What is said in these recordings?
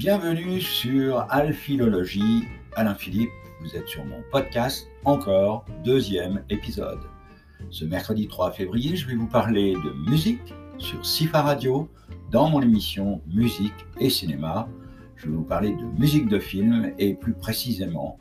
Bienvenue sur Alphilologie. Alain Philippe, vous êtes sur mon podcast, encore deuxième épisode. Ce mercredi 3 février, je vais vous parler de musique sur Sifa Radio dans mon émission Musique et Cinéma. Je vais vous parler de musique de film et plus précisément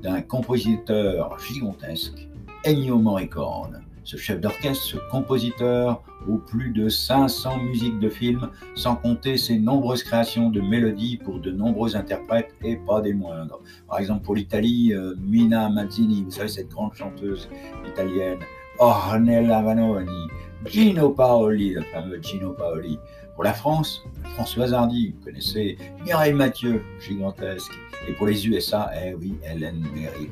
d'un compositeur gigantesque, Ennio Morricone ce chef d'orchestre, ce compositeur aux plus de 500 musiques de films, sans compter ses nombreuses créations de mélodies pour de nombreux interprètes et pas des moindres. Par exemple pour l'Italie, euh, Mina Mazzini, vous savez cette grande chanteuse italienne, Ornella Vanoni, Gino Paoli, le fameux Gino Paoli. Pour la France, Françoise Hardy, vous connaissez Mireille Mathieu, gigantesque. Et pour les USA, eh oui, Hélène Merrill.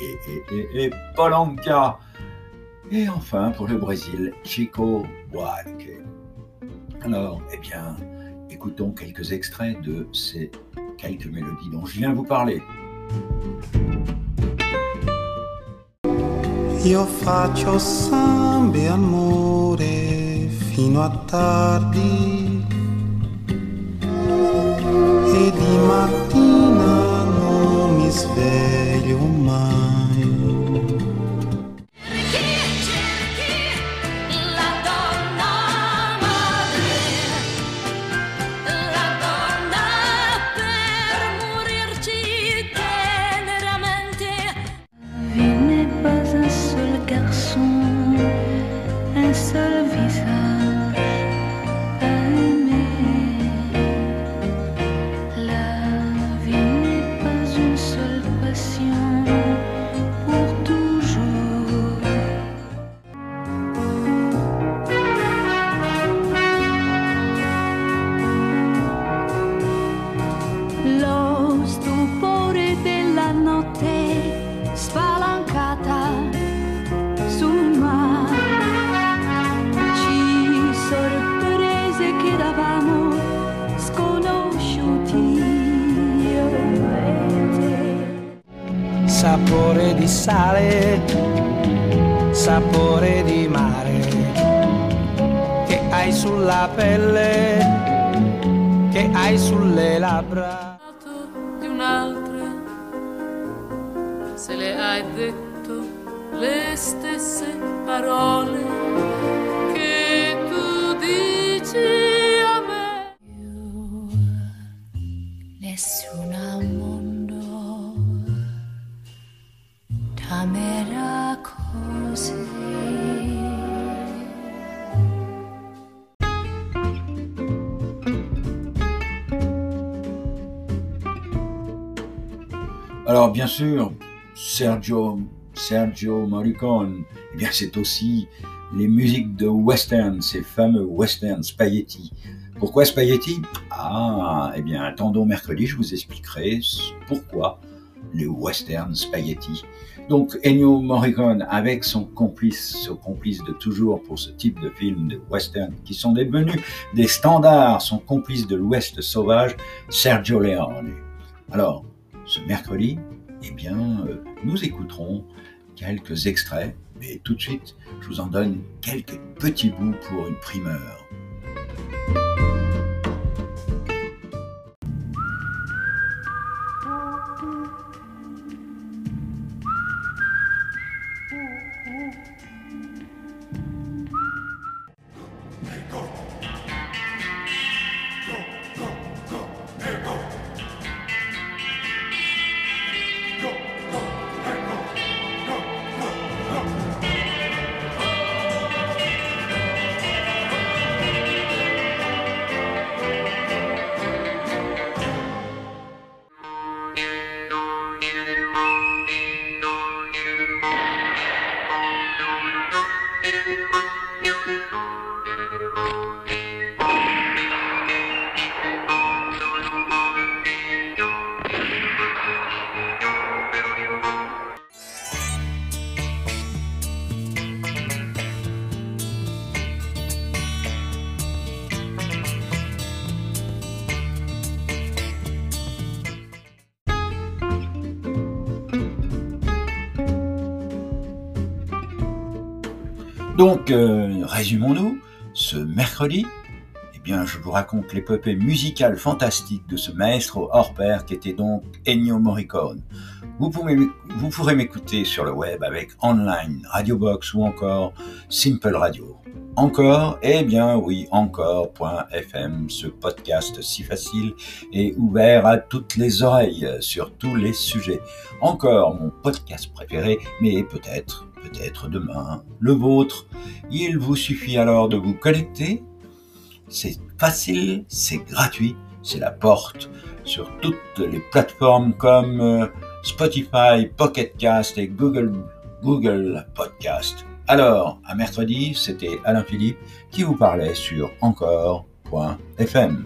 Et, et, et, et Polanka, et enfin, pour le Brésil, Chico Buarque. Alors, eh bien, écoutons quelques extraits de ces quelques mélodies dont je viens vous parler. Io faccio samba amore fino a tardi e di mattina non mi sveglio. Sapore di sale, sapore di mare, che hai sulla pelle, che hai sulle labbra. Di un'altra, se le hai detto le stesse parole Alors, bien sûr, Sergio, Sergio Morricone, eh bien, c'est aussi les musiques de western, ces fameux western spaghetti. Pourquoi spaghetti? Ah, eh bien, attendons mercredi, je vous expliquerai pourquoi les western spaghetti. Donc Ennio Morricone avec son complice, son complice de toujours pour ce type de film de western qui sont devenus des standards, son complice de l'Ouest sauvage, Sergio Leone. Alors, ce mercredi, eh bien, euh, nous écouterons quelques extraits, mais tout de suite, je vous en donne quelques petits bouts pour une primeur. Donc, euh, résumons-nous, ce mercredi, eh bien, je vous raconte l'épopée musicale fantastique de ce maestro hors pair qui était donc Ennio Morricone. Vous, pourrez m'écouter sur le web avec Online, Radio Box ou encore Simple Radio. Encore, eh bien oui, encore.fm, ce podcast si facile et ouvert à toutes les oreilles sur tous les sujets. Encore mon podcast préféré, mais peut-être, peut-être demain, le vôtre. Il vous suffit alors de vous connecter. C'est facile, c'est gratuit, c'est la porte sur toutes les plateformes comme euh, Spotify, Pocket Cast et Google, Google Podcast. Alors, à mercredi, c'était Alain Philippe qui vous parlait sur encore.fm.